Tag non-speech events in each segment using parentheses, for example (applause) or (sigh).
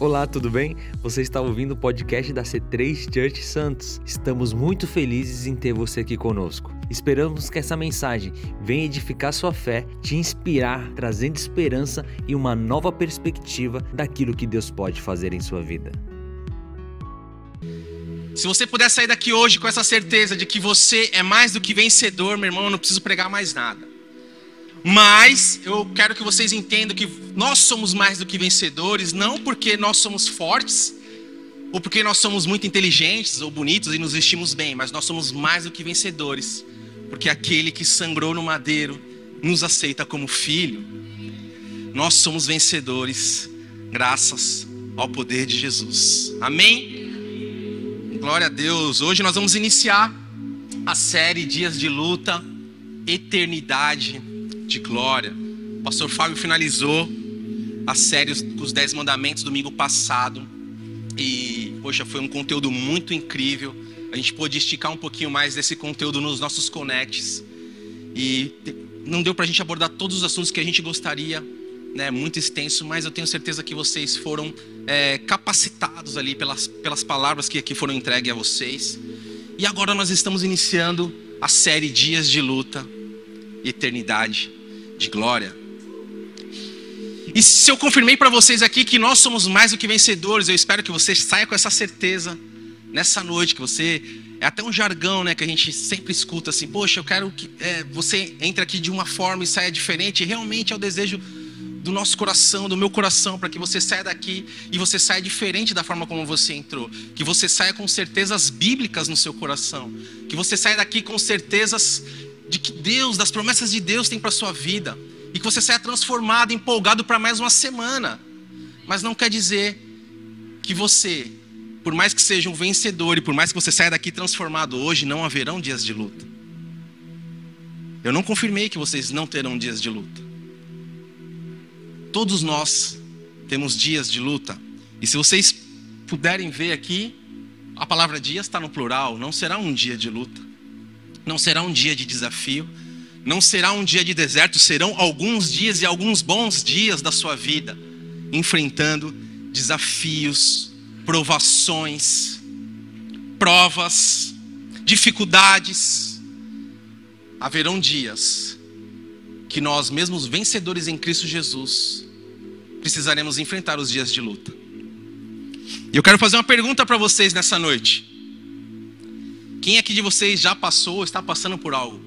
Olá, tudo bem? Você está ouvindo o podcast da C3 Church Santos. Estamos muito felizes em ter você aqui conosco. Esperamos que essa mensagem venha edificar sua fé, te inspirar, trazendo esperança e uma nova perspectiva daquilo que Deus pode fazer em sua vida. Se você puder sair daqui hoje com essa certeza de que você é mais do que vencedor, meu irmão, eu não preciso pregar mais nada. Mas eu quero que vocês entendam que nós somos mais do que vencedores, não porque nós somos fortes, ou porque nós somos muito inteligentes ou bonitos e nos vestimos bem, mas nós somos mais do que vencedores, porque aquele que sangrou no madeiro nos aceita como filho. Nós somos vencedores, graças ao poder de Jesus. Amém? Glória a Deus. Hoje nós vamos iniciar a série Dias de Luta, Eternidade de glória. O pastor Fábio finalizou a série Os Dez Mandamentos domingo passado. E, poxa, foi um conteúdo muito incrível. A gente pôde esticar um pouquinho mais desse conteúdo nos nossos connects. E não deu para a gente abordar todos os assuntos que a gente gostaria, né? Muito extenso, mas eu tenho certeza que vocês foram é, capacitados ali pelas, pelas palavras que aqui foram entregues a vocês. E agora nós estamos iniciando a série Dias de Luta Eternidade de glória. E se eu confirmei para vocês aqui que nós somos mais do que vencedores, eu espero que você saia com essa certeza nessa noite, que você. É até um jargão né, que a gente sempre escuta assim: Poxa, eu quero que é, você entre aqui de uma forma e saia diferente. Realmente é o desejo do nosso coração, do meu coração, para que você saia daqui e você saia diferente da forma como você entrou. Que você saia com certezas bíblicas no seu coração. Que você saia daqui com certezas de que Deus, das promessas de Deus tem para sua vida e que você saia transformado, empolgado para mais uma semana. Mas não quer dizer que você, por mais que seja um vencedor e por mais que você saia daqui transformado hoje, não haverão dias de luta. Eu não confirmei que vocês não terão dias de luta. Todos nós temos dias de luta. E se vocês puderem ver aqui, a palavra dias está no plural, não será um dia de luta. Não será um dia de desafio, não será um dia de deserto, serão alguns dias e alguns bons dias da sua vida, enfrentando desafios, provações, provas, dificuldades. Haverão dias que nós, mesmos vencedores em Cristo Jesus, precisaremos enfrentar os dias de luta. E eu quero fazer uma pergunta para vocês nessa noite. Quem aqui de vocês já passou, está passando por algo?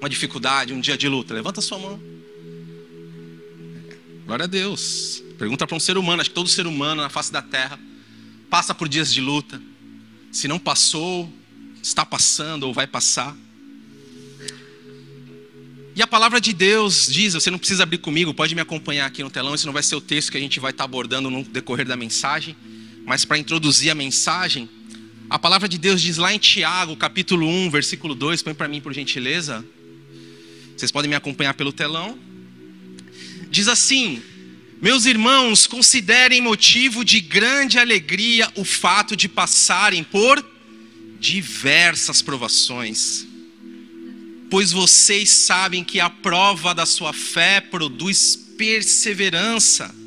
Uma dificuldade, um dia de luta? Levanta a sua mão. Glória a Deus. Pergunta para um ser humano, acho que todo ser humano na face da terra passa por dias de luta. Se não passou, está passando ou vai passar. E a palavra de Deus diz, você não precisa abrir comigo, pode me acompanhar aqui no telão, esse não vai ser o texto que a gente vai estar abordando no decorrer da mensagem, mas para introduzir a mensagem, a palavra de Deus diz lá em Tiago, capítulo 1, versículo 2, põe para mim por gentileza. Vocês podem me acompanhar pelo telão. Diz assim: Meus irmãos, considerem motivo de grande alegria o fato de passarem por diversas provações, pois vocês sabem que a prova da sua fé produz perseverança.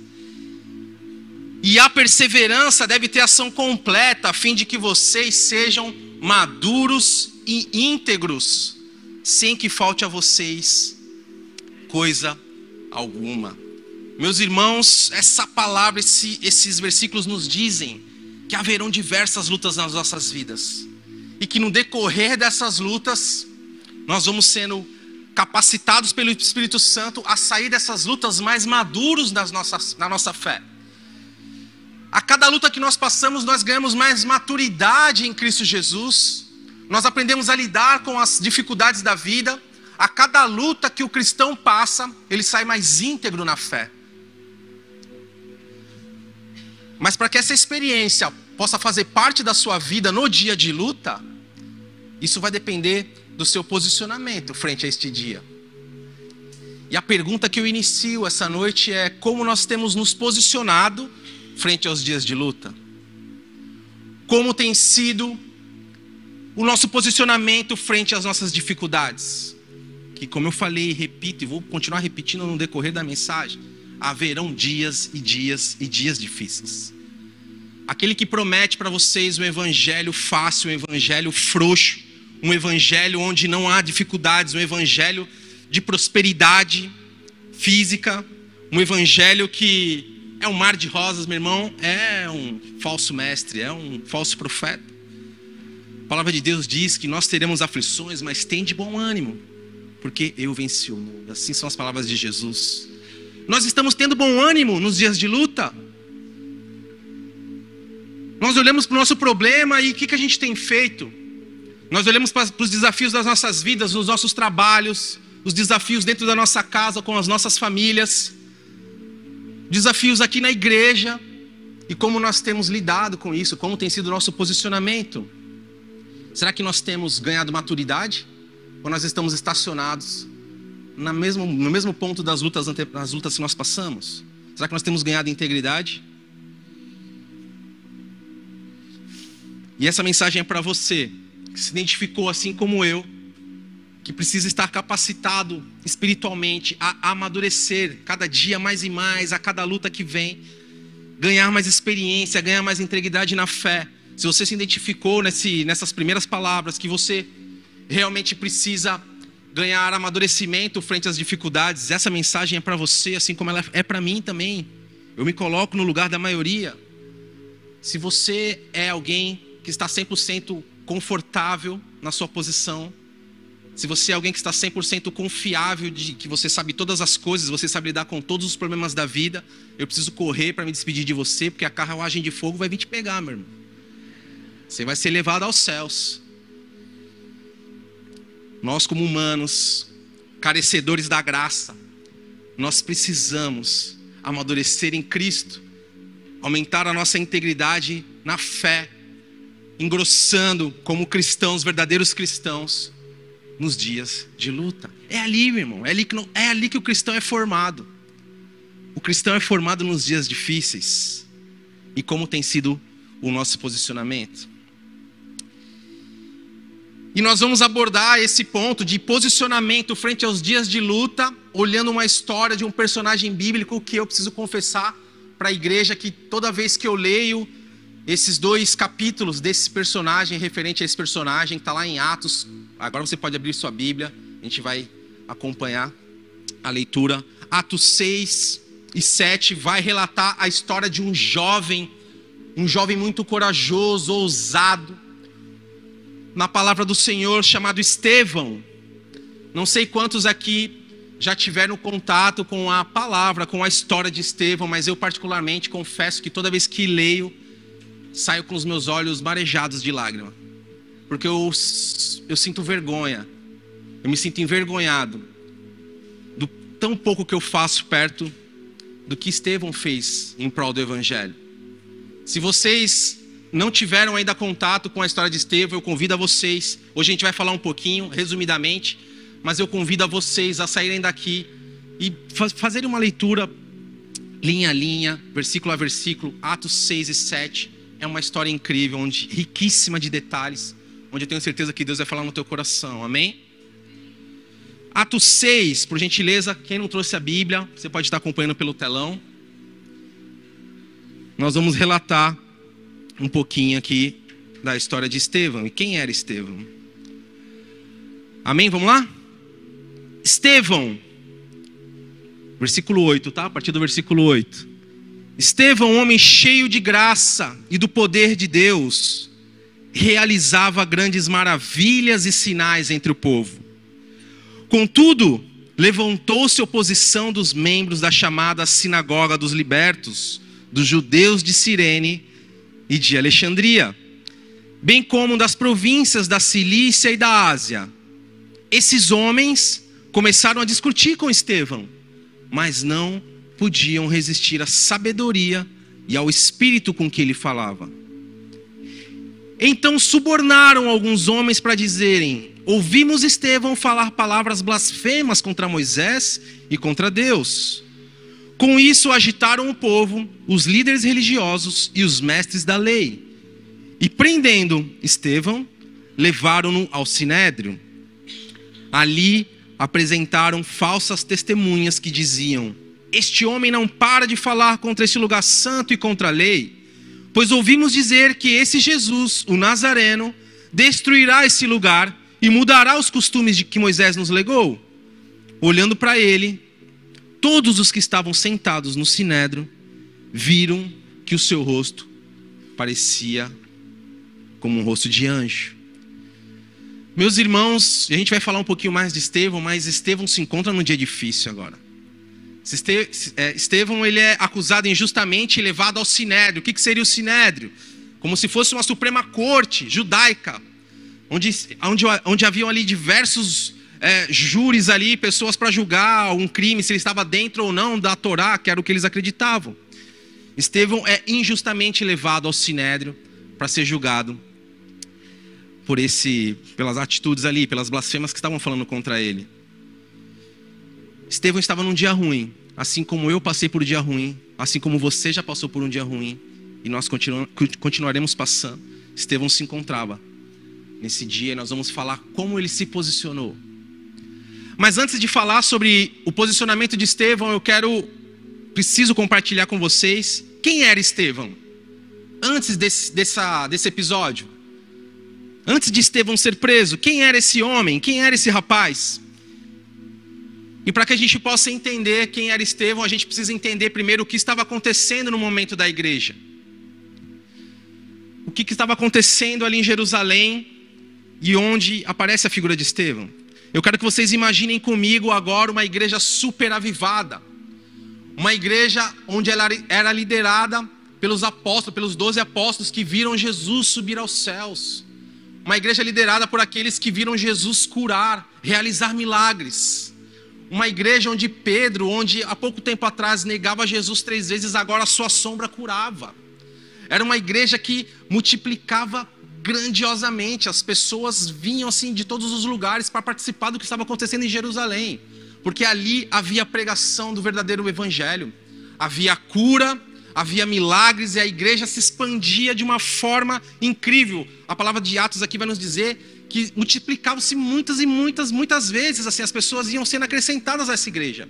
E a perseverança deve ter ação completa, a fim de que vocês sejam maduros e íntegros, sem que falte a vocês coisa alguma. Meus irmãos, essa palavra, esse, esses versículos nos dizem que haverão diversas lutas nas nossas vidas. E que no decorrer dessas lutas, nós vamos sendo capacitados pelo Espírito Santo a sair dessas lutas mais maduros nas nossas, na nossa fé. A cada luta que nós passamos, nós ganhamos mais maturidade em Cristo Jesus. Nós aprendemos a lidar com as dificuldades da vida. A cada luta que o cristão passa, ele sai mais íntegro na fé. Mas para que essa experiência possa fazer parte da sua vida no dia de luta, isso vai depender do seu posicionamento frente a este dia. E a pergunta que eu inicio essa noite é: como nós temos nos posicionado frente aos dias de luta? Como tem sido o nosso posicionamento frente às nossas dificuldades? Que, como eu falei e repito, e vou continuar repetindo no decorrer da mensagem, haverão dias e dias e dias difíceis. aquele que promete para vocês um evangelho fácil, um evangelho frouxo, um evangelho onde não há dificuldades, um evangelho de prosperidade física, um evangelho que é um mar de rosas, meu irmão, é um falso mestre, é um falso profeta. A palavra de Deus diz que nós teremos aflições, mas tem de bom ânimo, porque eu venci o mundo. Assim são as palavras de Jesus. Nós estamos tendo bom ânimo nos dias de luta. Nós olhamos para o nosso problema e o que, que a gente tem feito? Nós olhamos para os desafios das nossas vidas, nos nossos trabalhos, os desafios dentro da nossa casa com as nossas famílias, desafios aqui na igreja e como nós temos lidado com isso, como tem sido o nosso posicionamento. Será que nós temos ganhado maturidade ou nós estamos estacionados na mesmo, no mesmo ponto das lutas, das lutas que nós passamos? Será que nós temos ganhado integridade? E essa mensagem é para você que se identificou assim como eu, que precisa estar capacitado espiritualmente a amadurecer cada dia mais e mais, a cada luta que vem, ganhar mais experiência, ganhar mais integridade na fé. Se você se identificou nesse, nessas primeiras palavras, que você realmente precisa ganhar amadurecimento frente às dificuldades, essa mensagem é para você, assim como ela é para mim também. Eu me coloco no lugar da maioria. Se você é alguém que está 100% confortável na sua posição, se você é alguém que está 100% confiável de que você sabe todas as coisas, você sabe lidar com todos os problemas da vida, eu preciso correr para me despedir de você, porque a carruagem de fogo vai vir te pegar, meu irmão. Você vai ser levado aos céus. Nós, como humanos, carecedores da graça, nós precisamos amadurecer em Cristo, aumentar a nossa integridade na fé, engrossando como cristãos, verdadeiros cristãos, nos dias de luta. É ali, meu irmão, é ali que, é ali que o cristão é formado. O cristão é formado nos dias difíceis. E como tem sido o nosso posicionamento? E nós vamos abordar esse ponto de posicionamento frente aos dias de luta, olhando uma história de um personagem bíblico que eu preciso confessar para a igreja que toda vez que eu leio esses dois capítulos desse personagem, referente a esse personagem, está lá em Atos. Agora você pode abrir sua Bíblia, a gente vai acompanhar a leitura. Atos 6 e 7 vai relatar a história de um jovem, um jovem muito corajoso, ousado, na palavra do Senhor, chamado Estevão. Não sei quantos aqui já tiveram contato com a palavra, com a história de Estevão, mas eu, particularmente, confesso que toda vez que leio saio com os meus olhos marejados de lágrima. Porque eu, eu sinto vergonha. Eu me sinto envergonhado do tão pouco que eu faço perto do que Estevão fez em prol do Evangelho. Se vocês não tiveram ainda contato com a história de Estevão, eu convido a vocês. Hoje a gente vai falar um pouquinho, resumidamente, mas eu convido a vocês a saírem daqui e fazerem uma leitura linha a linha, versículo a versículo, Atos 6 e 7 é uma história incrível, onde, riquíssima de detalhes, onde eu tenho certeza que Deus vai falar no teu coração, amém? Atos 6, por gentileza, quem não trouxe a Bíblia, você pode estar acompanhando pelo telão. Nós vamos relatar um pouquinho aqui da história de Estevão. E quem era Estevão? Amém? Vamos lá? Estevão, versículo 8, tá? A partir do versículo 8. Estevão, homem cheio de graça e do poder de Deus, realizava grandes maravilhas e sinais entre o povo. Contudo, levantou-se oposição dos membros da chamada Sinagoga dos Libertos, dos judeus de Cirene e de Alexandria, bem como das províncias da Cilícia e da Ásia. Esses homens começaram a discutir com Estevão, mas não podiam resistir à sabedoria e ao espírito com que ele falava. Então subornaram alguns homens para dizerem: Ouvimos Estevão falar palavras blasfemas contra Moisés e contra Deus. Com isso agitaram o povo, os líderes religiosos e os mestres da lei. E prendendo Estevão, levaram-no ao sinédrio. Ali apresentaram falsas testemunhas que diziam: este homem não para de falar contra este lugar santo e contra a lei. Pois ouvimos dizer que esse Jesus, o Nazareno, destruirá esse lugar e mudará os costumes de que Moisés nos legou. Olhando para ele, todos os que estavam sentados no sinédrio viram que o seu rosto parecia como um rosto de anjo. Meus irmãos, a gente vai falar um pouquinho mais de Estevão, mas Estevão se encontra num dia difícil agora. É, Estevão ele é acusado injustamente e levado ao sinédrio. O que seria o sinédrio? Como se fosse uma suprema corte judaica, onde, onde, onde haviam ali diversos é, júris ali, pessoas para julgar um crime, se ele estava dentro ou não da Torá, que era o que eles acreditavam. Estevão é injustamente levado ao sinédrio para ser julgado por esse, pelas atitudes ali, pelas blasfemas que estavam falando contra ele. Estevão estava num dia ruim, assim como eu passei por um dia ruim, assim como você já passou por um dia ruim, e nós continu continuaremos passando. Estevão se encontrava nesse dia e nós vamos falar como ele se posicionou. Mas antes de falar sobre o posicionamento de Estevão, eu quero, preciso compartilhar com vocês quem era Estevão antes desse, dessa, desse episódio. Antes de Estevão ser preso, quem era esse homem? Quem era esse rapaz? E para que a gente possa entender quem era Estevão, a gente precisa entender primeiro o que estava acontecendo no momento da igreja. O que, que estava acontecendo ali em Jerusalém e onde aparece a figura de Estevão. Eu quero que vocês imaginem comigo agora uma igreja super avivada. Uma igreja onde ela era liderada pelos apóstolos, pelos doze apóstolos que viram Jesus subir aos céus. Uma igreja liderada por aqueles que viram Jesus curar, realizar milagres. Uma igreja onde Pedro, onde há pouco tempo atrás negava Jesus três vezes, agora a sua sombra curava. Era uma igreja que multiplicava grandiosamente. As pessoas vinham assim de todos os lugares para participar do que estava acontecendo em Jerusalém, porque ali havia pregação do verdadeiro evangelho. Havia cura, havia milagres e a igreja se expandia de uma forma incrível. A palavra de Atos aqui vai nos dizer que multiplicavam-se muitas e muitas, muitas vezes, assim, as pessoas iam sendo acrescentadas a essa igreja,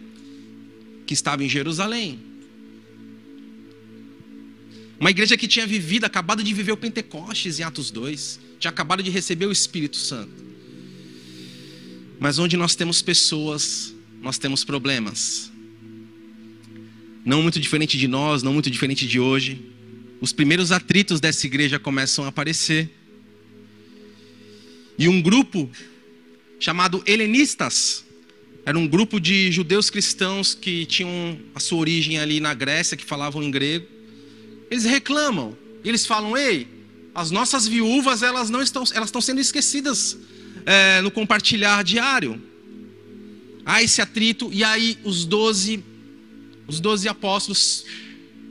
que estava em Jerusalém. Uma igreja que tinha vivido, acabado de viver o Pentecostes em Atos 2, tinha acabado de receber o Espírito Santo. Mas onde nós temos pessoas, nós temos problemas. Não muito diferente de nós, não muito diferente de hoje. Os primeiros atritos dessa igreja começam a aparecer. E um grupo chamado helenistas, era um grupo de judeus cristãos que tinham a sua origem ali na Grécia, que falavam em grego. Eles reclamam, eles falam: "Ei, as nossas viúvas elas não estão, elas estão sendo esquecidas é, no compartilhar diário." Há esse atrito e aí os doze, os doze apóstolos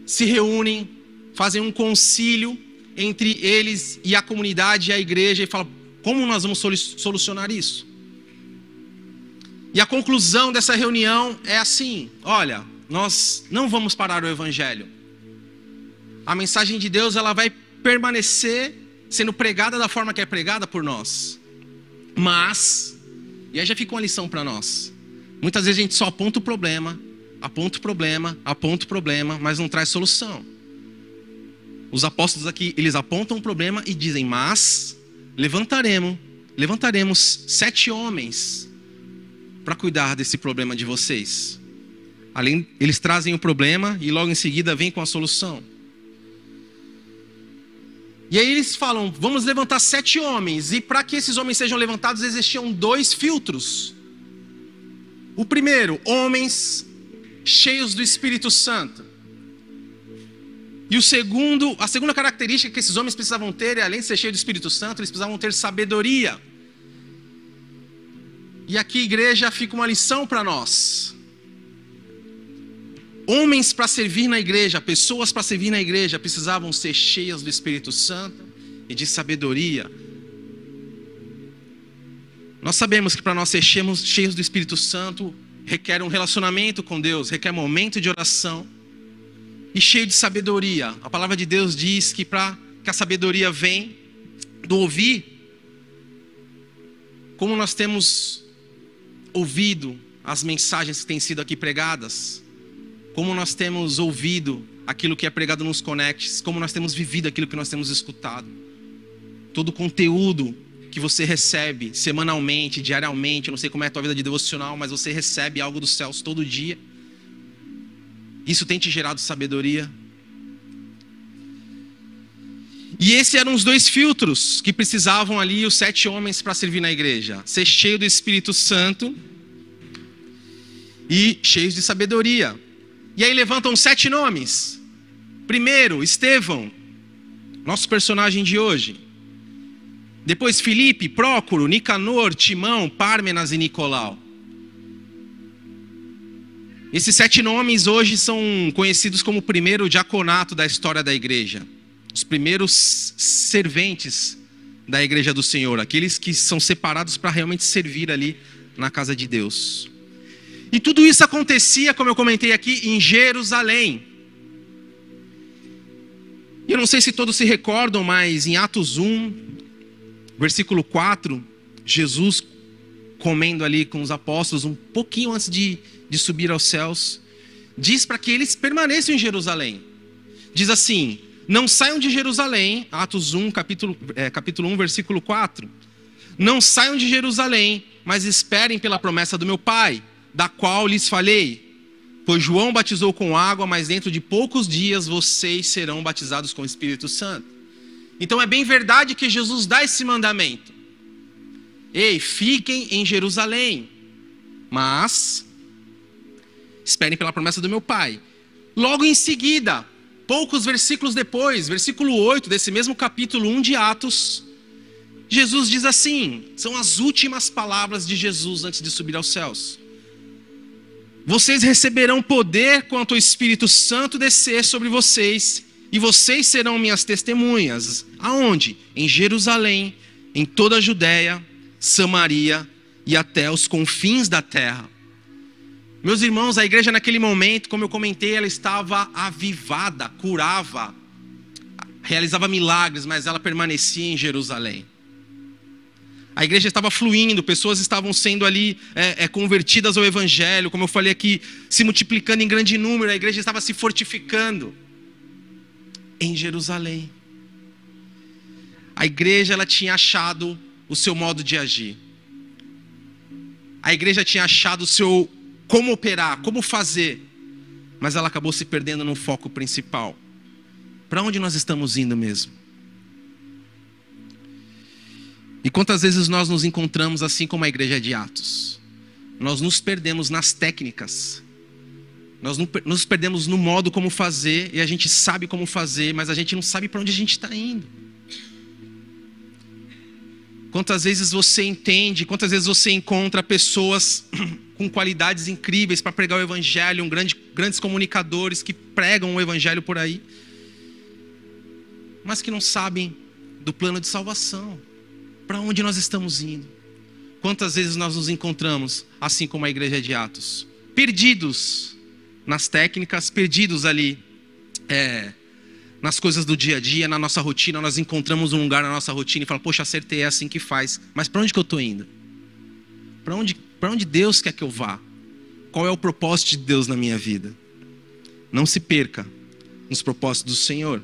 se reúnem, fazem um concílio entre eles e a comunidade e a igreja e falam: como nós vamos solucionar isso? E a conclusão dessa reunião é assim: olha, nós não vamos parar o evangelho. A mensagem de Deus ela vai permanecer sendo pregada da forma que é pregada por nós. Mas, e aí já fica uma lição para nós. Muitas vezes a gente só aponta o problema, aponta o problema, aponta o problema, mas não traz solução. Os apóstolos aqui, eles apontam o problema e dizem: "Mas levantaremos, levantaremos sete homens para cuidar desse problema de vocês. Além, eles trazem o problema e logo em seguida vem com a solução. E aí eles falam: vamos levantar sete homens. E para que esses homens sejam levantados, existiam dois filtros. O primeiro, homens cheios do Espírito Santo. E o segundo, a segunda característica que esses homens precisavam ter, além de ser cheios do Espírito Santo, eles precisavam ter sabedoria. E aqui, igreja, fica uma lição para nós. Homens para servir na igreja, pessoas para servir na igreja, precisavam ser cheias do Espírito Santo e de sabedoria. Nós sabemos que para nós ser cheios do Espírito Santo requer um relacionamento com Deus, requer momento de oração e cheio de sabedoria. A palavra de Deus diz que para que a sabedoria vem do ouvir, como nós temos ouvido as mensagens que têm sido aqui pregadas, como nós temos ouvido aquilo que é pregado nos connects, como nós temos vivido aquilo que nós temos escutado. Todo o conteúdo que você recebe semanalmente, diariamente, eu não sei como é a tua vida de devocional, mas você recebe algo dos céus todo dia. Isso tem te gerado sabedoria. E esses eram os dois filtros que precisavam ali os sete homens para servir na igreja: ser cheio do Espírito Santo e cheios de sabedoria. E aí levantam sete nomes. Primeiro, Estevão, nosso personagem de hoje. Depois, Filipe, Prócoro, Nicanor, Timão, Pármenas e Nicolau. Esses sete nomes hoje são conhecidos como o primeiro diaconato da história da igreja. Os primeiros serventes da igreja do Senhor, aqueles que são separados para realmente servir ali na casa de Deus. E tudo isso acontecia, como eu comentei aqui, em Jerusalém. E eu não sei se todos se recordam, mas em Atos 1, versículo 4, Jesus comendo ali com os apóstolos, um pouquinho antes de, de subir aos céus, diz para que eles permaneçam em Jerusalém. Diz assim: Não saiam de Jerusalém, Atos 1, capítulo, é, capítulo 1, versículo 4. Não saiam de Jerusalém, mas esperem pela promessa do meu Pai da qual lhes falei. Pois João batizou com água, mas dentro de poucos dias vocês serão batizados com o Espírito Santo. Então é bem verdade que Jesus dá esse mandamento. Ei, fiquem em Jerusalém, mas esperem pela promessa do meu Pai. Logo em seguida, poucos versículos depois, versículo 8 desse mesmo capítulo 1 de Atos, Jesus diz assim: são as últimas palavras de Jesus antes de subir aos céus. Vocês receberão poder quanto o Espírito Santo descer sobre vocês, e vocês serão minhas testemunhas. Aonde? Em Jerusalém, em toda a Judéia, Samaria e até os confins da terra. Meus irmãos, a igreja naquele momento, como eu comentei, ela estava avivada, curava, realizava milagres, mas ela permanecia em Jerusalém. A igreja estava fluindo, pessoas estavam sendo ali é, é, convertidas ao Evangelho, como eu falei aqui, se multiplicando em grande número, a igreja estava se fortificando em Jerusalém. A igreja ela tinha achado o seu modo de agir. A igreja tinha achado o seu como operar, como fazer, mas ela acabou se perdendo no foco principal. Para onde nós estamos indo mesmo? E quantas vezes nós nos encontramos assim como a igreja de Atos? Nós nos perdemos nas técnicas, nós nos perdemos no modo como fazer, e a gente sabe como fazer, mas a gente não sabe para onde a gente está indo. Quantas vezes você entende, quantas vezes você encontra pessoas (clears throat) com qualidades incríveis para pregar o Evangelho, um grande, grandes comunicadores que pregam o Evangelho por aí, mas que não sabem do plano de salvação para onde nós estamos indo. Quantas vezes nós nos encontramos, assim como a igreja de Atos, perdidos nas técnicas, perdidos ali é, nas coisas do dia a dia, na nossa rotina. Nós encontramos um lugar na nossa rotina e falamos, poxa, acertei, é assim que faz. Mas para onde que eu estou indo? Para onde, onde Deus quer que eu vá? Qual é o propósito de Deus na minha vida? Não se perca nos propósitos do Senhor.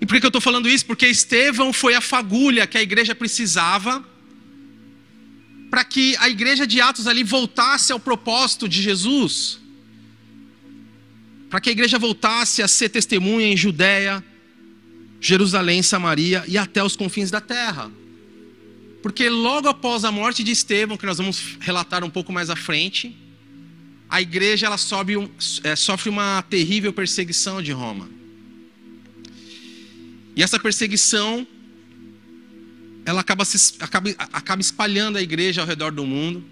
E por que eu estou falando isso? Porque Estevão foi a fagulha que a igreja precisava para que a igreja de Atos ali voltasse ao propósito de Jesus. Para que a igreja voltasse a ser testemunha em Judéia, Jerusalém, Samaria e até os confins da terra. Porque logo após a morte de Estevão, que nós vamos relatar um pouco mais à frente, a igreja ela sobe, é, sofre uma terrível perseguição de Roma. E essa perseguição, ela acaba, se, acaba, acaba espalhando a igreja ao redor do mundo,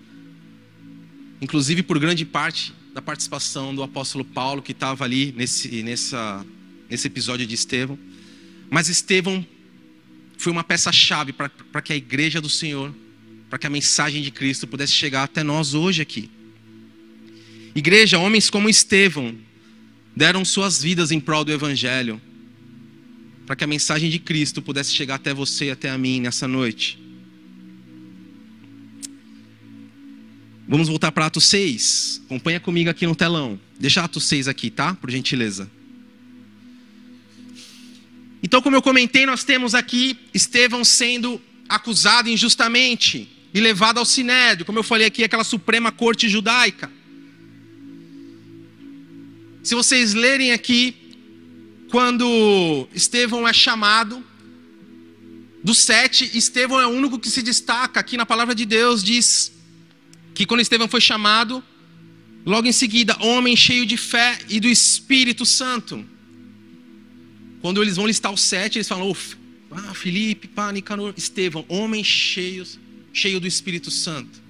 inclusive por grande parte da participação do apóstolo Paulo, que estava ali nesse, nessa, nesse episódio de Estevão. Mas Estevão foi uma peça-chave para que a igreja do Senhor, para que a mensagem de Cristo pudesse chegar até nós hoje aqui. Igreja, homens como Estevão deram suas vidas em prol do Evangelho para que a mensagem de Cristo pudesse chegar até você e até a mim nessa noite. Vamos voltar para Atos 6. Acompanha comigo aqui no telão. Deixa Atos 6 aqui, tá? Por gentileza. Então, como eu comentei, nós temos aqui Estevão sendo acusado injustamente e levado ao sinédrio, como eu falei aqui, aquela suprema corte judaica. Se vocês lerem aqui, quando Estevão é chamado, dos sete, Estevão é o único que se destaca. Aqui na palavra de Deus diz que quando Estevão foi chamado, logo em seguida, homem cheio de fé e do Espírito Santo. Quando eles vão listar os sete, eles falam: ah, Felipe, pá, Nicanor, Estevão, homens cheios, cheio do Espírito Santo.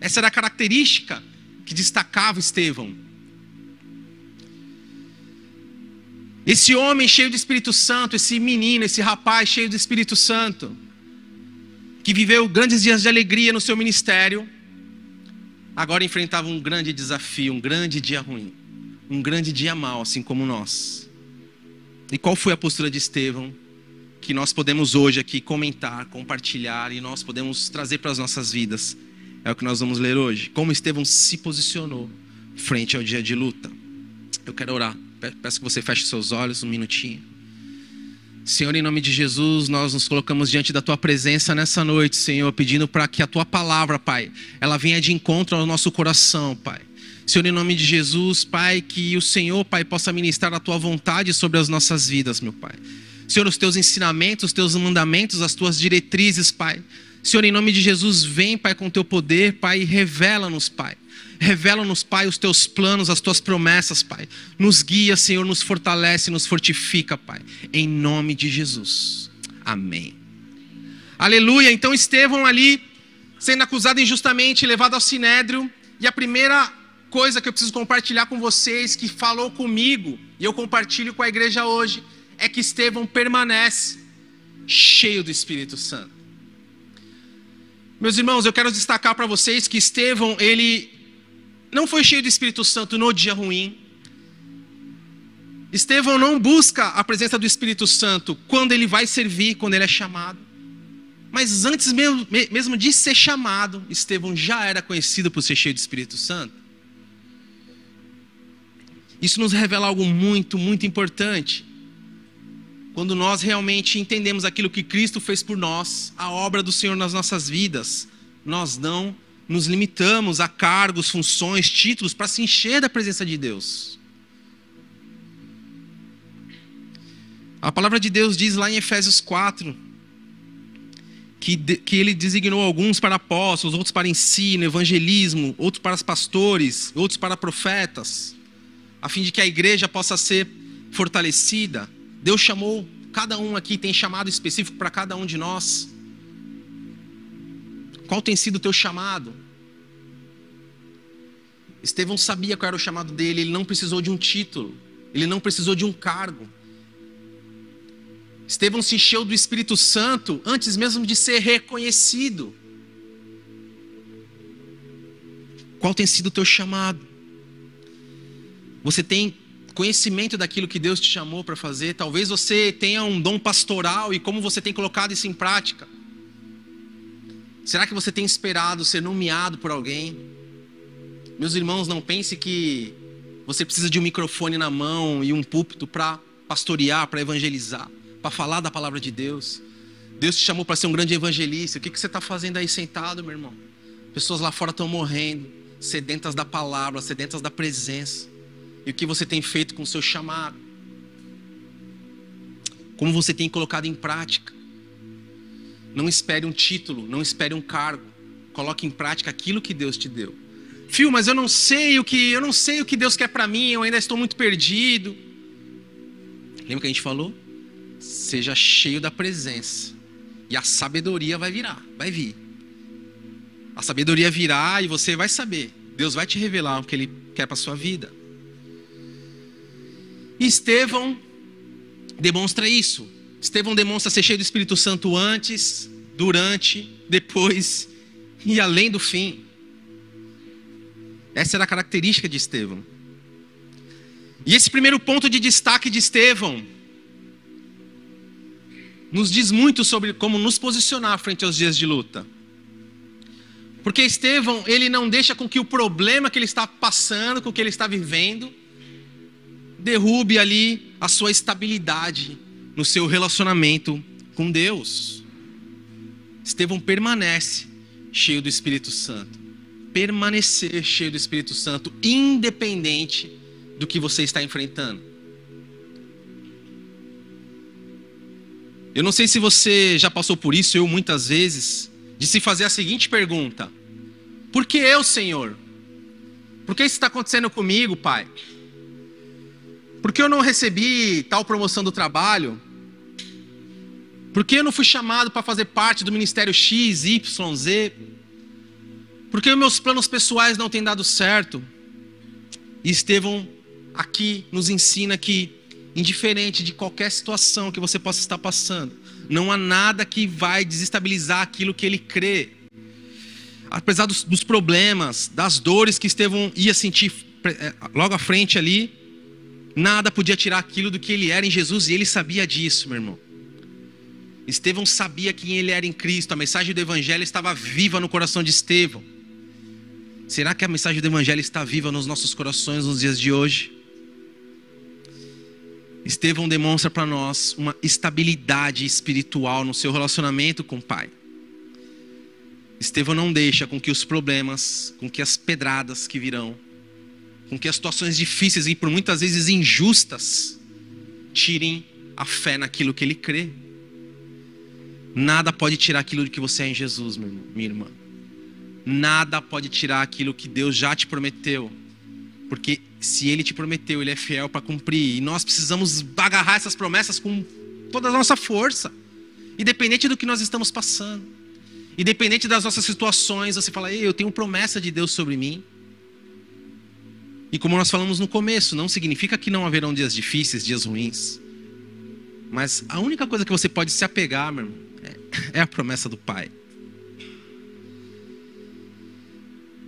Essa era a característica que destacava Estevão. Esse homem cheio do Espírito Santo, esse menino, esse rapaz cheio do Espírito Santo, que viveu grandes dias de alegria no seu ministério, agora enfrentava um grande desafio, um grande dia ruim, um grande dia mau, assim como nós. E qual foi a postura de Estevão que nós podemos hoje aqui comentar, compartilhar e nós podemos trazer para as nossas vidas? É o que nós vamos ler hoje. Como Estevão se posicionou frente ao dia de luta. Eu quero orar. Peço que você feche seus olhos um minutinho. Senhor, em nome de Jesus, nós nos colocamos diante da tua presença nessa noite, Senhor, pedindo para que a tua palavra, Pai, ela venha de encontro ao nosso coração, Pai. Senhor, em nome de Jesus, Pai, que o Senhor, Pai, possa ministrar a tua vontade sobre as nossas vidas, meu Pai. Senhor, os teus ensinamentos, os teus mandamentos, as tuas diretrizes, Pai. Senhor, em nome de Jesus, vem, Pai, com teu poder, Pai, e revela-nos, Pai. Revela-nos, Pai, os teus planos, as tuas promessas, Pai. Nos guia, Senhor, nos fortalece, nos fortifica, Pai. Em nome de Jesus. Amém. Aleluia. Então, Estevão ali, sendo acusado injustamente, levado ao sinédrio, e a primeira coisa que eu preciso compartilhar com vocês, que falou comigo, e eu compartilho com a igreja hoje, é que Estevão permanece cheio do Espírito Santo. Meus irmãos, eu quero destacar para vocês que Estevão, ele não foi cheio do Espírito Santo no dia ruim. Estevão não busca a presença do Espírito Santo quando ele vai servir, quando ele é chamado. Mas antes mesmo, mesmo de ser chamado, Estevão já era conhecido por ser cheio do Espírito Santo. Isso nos revela algo muito, muito importante. Quando nós realmente entendemos aquilo que Cristo fez por nós, a obra do Senhor nas nossas vidas, nós não nos limitamos a cargos, funções, títulos para se encher da presença de Deus. A palavra de Deus diz lá em Efésios 4 que, que ele designou alguns para apóstolos, outros para ensino, evangelismo, outros para pastores, outros para profetas a fim de que a igreja possa ser fortalecida. Deus chamou, cada um aqui tem chamado específico para cada um de nós. Qual tem sido o teu chamado? Estevão sabia qual era o chamado dele, ele não precisou de um título, ele não precisou de um cargo. Estevão se encheu do Espírito Santo antes mesmo de ser reconhecido. Qual tem sido o teu chamado? Você tem conhecimento daquilo que Deus te chamou para fazer. Talvez você tenha um dom pastoral e como você tem colocado isso em prática. Será que você tem esperado ser nomeado por alguém? Meus irmãos, não pense que você precisa de um microfone na mão e um púlpito para pastorear, para evangelizar, para falar da palavra de Deus. Deus te chamou para ser um grande evangelista. O que, que você está fazendo aí sentado, meu irmão? Pessoas lá fora estão morrendo, sedentas da palavra, sedentas da presença e o que você tem feito com o seu chamado. Como você tem colocado em prática. Não espere um título, não espere um cargo. Coloque em prática aquilo que Deus te deu. Fio, mas eu não sei o que, eu não sei o que Deus quer para mim, eu ainda estou muito perdido. Lembra que a gente falou? Seja cheio da presença. E a sabedoria vai virar, vai vir. A sabedoria virá e você vai saber. Deus vai te revelar o que ele quer para sua vida. E Estevão demonstra isso. Estevão demonstra ser cheio do Espírito Santo antes, durante, depois e além do fim. Essa era a característica de Estevão. E esse primeiro ponto de destaque de Estevão nos diz muito sobre como nos posicionar frente aos dias de luta. Porque Estevão, ele não deixa com que o problema que ele está passando, com que ele está vivendo, derrube ali a sua estabilidade no seu relacionamento com Deus. Estevão permanece cheio do Espírito Santo. Permanecer cheio do Espírito Santo, independente do que você está enfrentando. Eu não sei se você já passou por isso, eu muitas vezes, de se fazer a seguinte pergunta: Por que eu, Senhor? Por que isso está acontecendo comigo, Pai? Por que eu não recebi tal promoção do trabalho? Por que eu não fui chamado para fazer parte do ministério X, Y, Z? Por que meus planos pessoais não têm dado certo? E Estevão aqui nos ensina que indiferente de qualquer situação que você possa estar passando. Não há nada que vai desestabilizar aquilo que ele crê. Apesar dos, dos problemas, das dores que Estevão ia sentir é, logo à frente ali, nada podia tirar aquilo do que ele era em Jesus e ele sabia disso, meu irmão. Estevão sabia quem ele era em Cristo, a mensagem do Evangelho estava viva no coração de Estevão. Será que a mensagem do Evangelho está viva nos nossos corações nos dias de hoje? Estevão demonstra para nós uma estabilidade espiritual no seu relacionamento com o Pai. Estevão não deixa com que os problemas, com que as pedradas que virão, com que as situações difíceis e por muitas vezes injustas tirem a fé naquilo que ele crê. Nada pode tirar aquilo que você é em Jesus, meu irmão, minha irmã. Nada pode tirar aquilo que Deus já te prometeu, porque se ele te prometeu, ele é fiel para cumprir. E nós precisamos agarrar essas promessas com toda a nossa força. Independente do que nós estamos passando. Independente das nossas situações, você fala, eu tenho promessa de Deus sobre mim. E como nós falamos no começo, não significa que não haverão dias difíceis, dias ruins. Mas a única coisa que você pode se apegar, meu irmão, é, (laughs) é a promessa do Pai.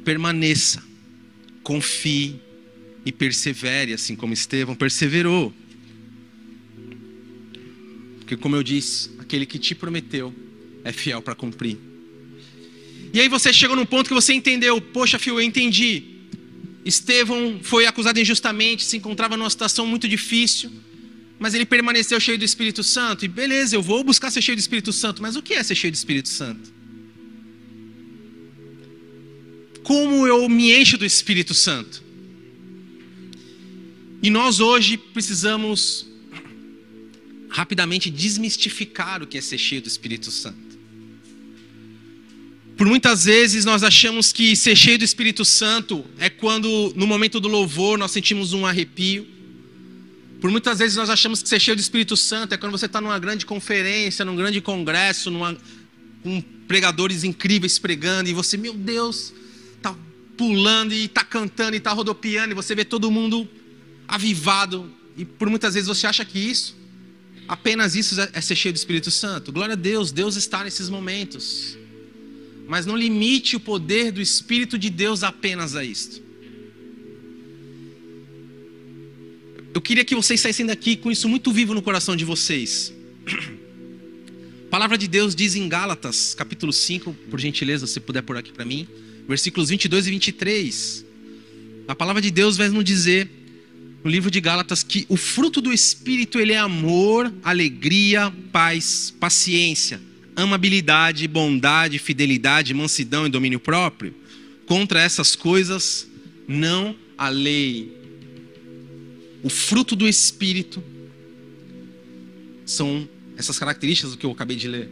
Permaneça, confie, e persevere, assim como Estevão perseverou. Porque, como eu disse, aquele que te prometeu é fiel para cumprir. E aí você chegou num ponto que você entendeu: poxa, filho, eu entendi. Estevão foi acusado injustamente, se encontrava numa situação muito difícil, mas ele permaneceu cheio do Espírito Santo. E beleza, eu vou buscar ser cheio do Espírito Santo, mas o que é ser cheio do Espírito Santo? Como eu me encho do Espírito Santo? E nós hoje precisamos rapidamente desmistificar o que é ser cheio do Espírito Santo. Por muitas vezes nós achamos que ser cheio do Espírito Santo é quando, no momento do louvor, nós sentimos um arrepio. Por muitas vezes nós achamos que ser cheio do Espírito Santo é quando você está numa grande conferência, num grande congresso, numa, com pregadores incríveis pregando, e você, meu Deus, está pulando e está cantando e está rodopiando, e você vê todo mundo avivado, e por muitas vezes você acha que isso, apenas isso é, é ser cheio do Espírito Santo. Glória a Deus, Deus está nesses momentos. Mas não limite o poder do Espírito de Deus apenas a isto. Eu queria que vocês saíssem daqui com isso muito vivo no coração de vocês. A (clears throat) palavra de Deus diz em Gálatas, capítulo 5, por gentileza, se puder por aqui para mim, versículos 22 e 23. A palavra de Deus vai nos dizer no livro de Gálatas que o fruto do espírito ele é amor, alegria, paz, paciência, amabilidade, bondade, fidelidade, mansidão e domínio próprio. Contra essas coisas não há lei. O fruto do espírito são essas características do que eu acabei de ler.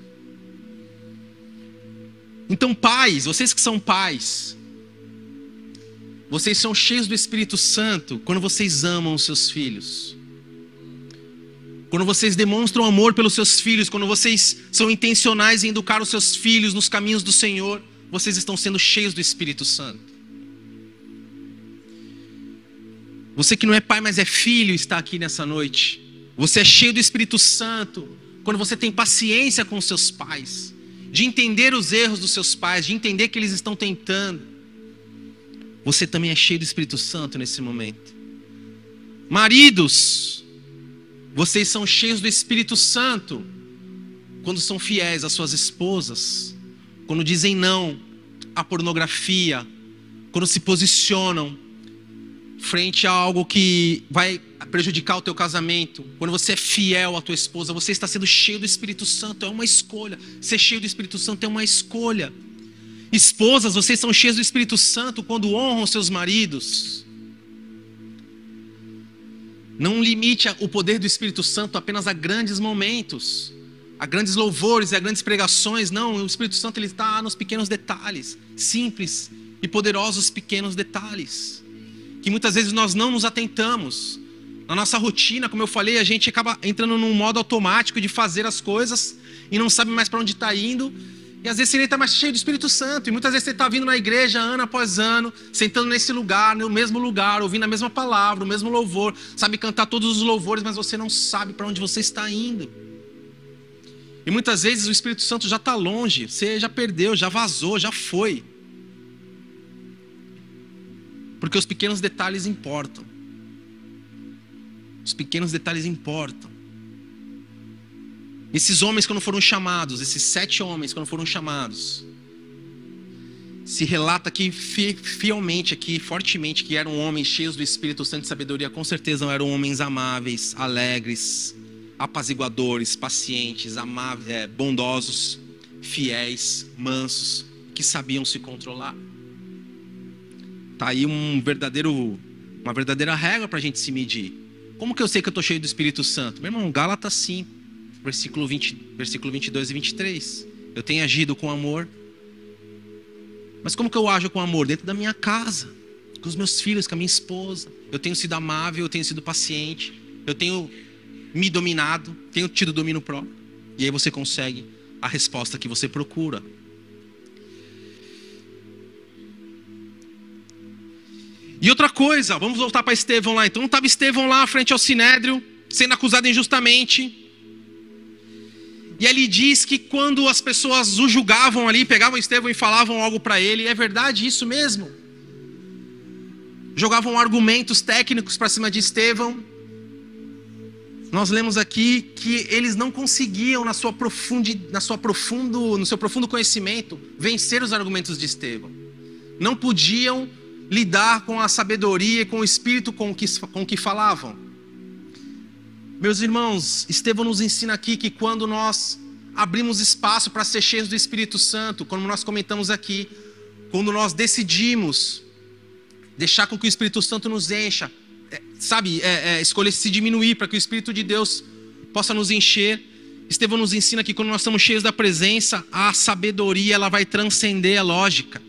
Então, pais, vocês que são pais, vocês são cheios do Espírito Santo quando vocês amam os seus filhos. Quando vocês demonstram amor pelos seus filhos, quando vocês são intencionais em educar os seus filhos nos caminhos do Senhor, vocês estão sendo cheios do Espírito Santo. Você que não é pai, mas é filho, está aqui nessa noite. Você é cheio do Espírito Santo quando você tem paciência com os seus pais, de entender os erros dos seus pais, de entender que eles estão tentando você também é cheio do Espírito Santo nesse momento. Maridos, vocês são cheios do Espírito Santo quando são fiéis às suas esposas, quando dizem não à pornografia, quando se posicionam frente a algo que vai prejudicar o teu casamento, quando você é fiel à tua esposa, você está sendo cheio do Espírito Santo, é uma escolha. Ser cheio do Espírito Santo é uma escolha. Esposas, vocês são cheias do Espírito Santo quando honram seus maridos. Não limite o poder do Espírito Santo apenas a grandes momentos, a grandes louvores a grandes pregações. Não, o Espírito Santo ele está nos pequenos detalhes, simples e poderosos pequenos detalhes, que muitas vezes nós não nos atentamos. Na nossa rotina, como eu falei, a gente acaba entrando num modo automático de fazer as coisas e não sabe mais para onde está indo e às vezes você está mais cheio do Espírito Santo. E muitas vezes você está vindo na igreja ano após ano, sentando nesse lugar, no mesmo lugar, ouvindo a mesma palavra, o mesmo louvor, sabe cantar todos os louvores, mas você não sabe para onde você está indo. E muitas vezes o Espírito Santo já está longe, você já perdeu, já vazou, já foi. Porque os pequenos detalhes importam. Os pequenos detalhes importam. Esses homens, quando foram chamados, esses sete homens, quando foram chamados, se relata aqui fielmente, aqui, fortemente, que eram homens cheios do Espírito Santo e sabedoria. Com certeza não eram homens amáveis, alegres, apaziguadores, pacientes, amáveis, é, bondosos, fiéis, mansos, que sabiam se controlar. Tá aí um verdadeiro, uma verdadeira regra para a gente se medir. Como que eu sei que eu estou cheio do Espírito Santo? Meu irmão, Gálatas 5 versículo, 20, versículo 22 e 23. Eu tenho agido com amor. Mas como que eu ajo com amor? Dentro da minha casa, com os meus filhos, com a minha esposa. Eu tenho sido amável, eu tenho sido paciente, eu tenho me dominado, tenho tido domínio próprio. E aí você consegue a resposta que você procura. E outra coisa, vamos voltar para Estevão lá. Então estava Estevão lá frente ao Sinédrio, sendo acusado injustamente. E ele diz que quando as pessoas o julgavam ali, pegavam Estevão e falavam algo para ele, é verdade isso mesmo? Jogavam argumentos técnicos para cima de Estevão. Nós lemos aqui que eles não conseguiam na sua profundi, na sua profundo, no seu profundo conhecimento vencer os argumentos de Estevão. Não podiam lidar com a sabedoria e com o espírito com que, com que falavam. Meus irmãos, Estevão nos ensina aqui que quando nós abrimos espaço para ser cheios do Espírito Santo, como nós comentamos aqui, quando nós decidimos deixar com que o Espírito Santo nos encha, é, sabe, é, é, escolher se diminuir para que o Espírito de Deus possa nos encher. Estevão nos ensina que quando nós estamos cheios da presença, a sabedoria ela vai transcender a lógica.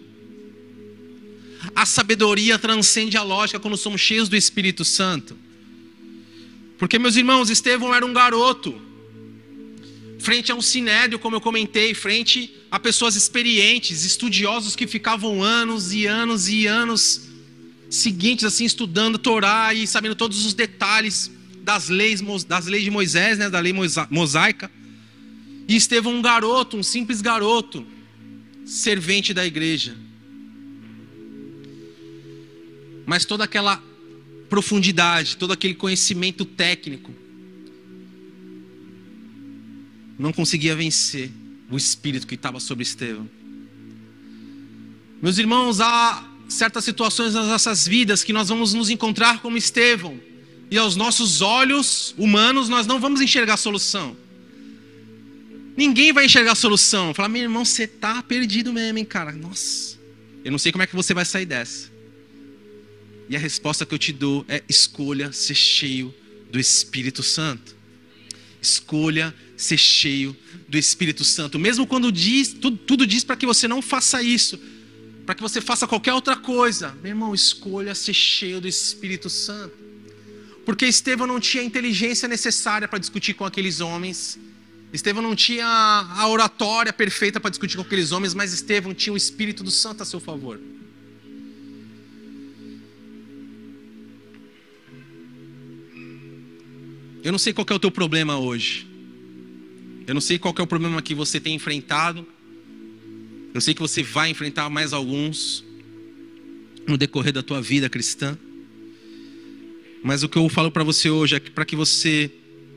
A sabedoria transcende a lógica quando somos cheios do Espírito Santo. Porque, meus irmãos, Estevão era um garoto, frente a um sinédrio, como eu comentei, frente a pessoas experientes, estudiosos que ficavam anos e anos e anos seguintes, assim, estudando Torá e sabendo todos os detalhes das leis, das leis de Moisés, né, da lei mosaica. E Estevão, um garoto, um simples garoto, servente da igreja. Mas toda aquela profundidade, todo aquele conhecimento técnico, não conseguia vencer o espírito que estava sobre Estevão. Meus irmãos, há certas situações nas nossas vidas que nós vamos nos encontrar como Estevão, e aos nossos olhos humanos nós não vamos enxergar a solução. Ninguém vai enxergar a solução. Falar, meu irmão, você tá perdido mesmo, hein, cara? Nossa, eu não sei como é que você vai sair dessa. E a resposta que eu te dou é: escolha ser cheio do Espírito Santo. Escolha ser cheio do Espírito Santo. Mesmo quando diz, tudo, tudo diz para que você não faça isso, para que você faça qualquer outra coisa. Meu irmão, escolha ser cheio do Espírito Santo. Porque Estevão não tinha a inteligência necessária para discutir com aqueles homens. Estevão não tinha a oratória perfeita para discutir com aqueles homens, mas Estevão tinha o Espírito do Santo a seu favor. Eu não sei qual é o teu problema hoje. Eu não sei qual é o problema que você tem enfrentado. Eu sei que você vai enfrentar mais alguns no decorrer da tua vida cristã. Mas o que eu falo para você hoje é para que você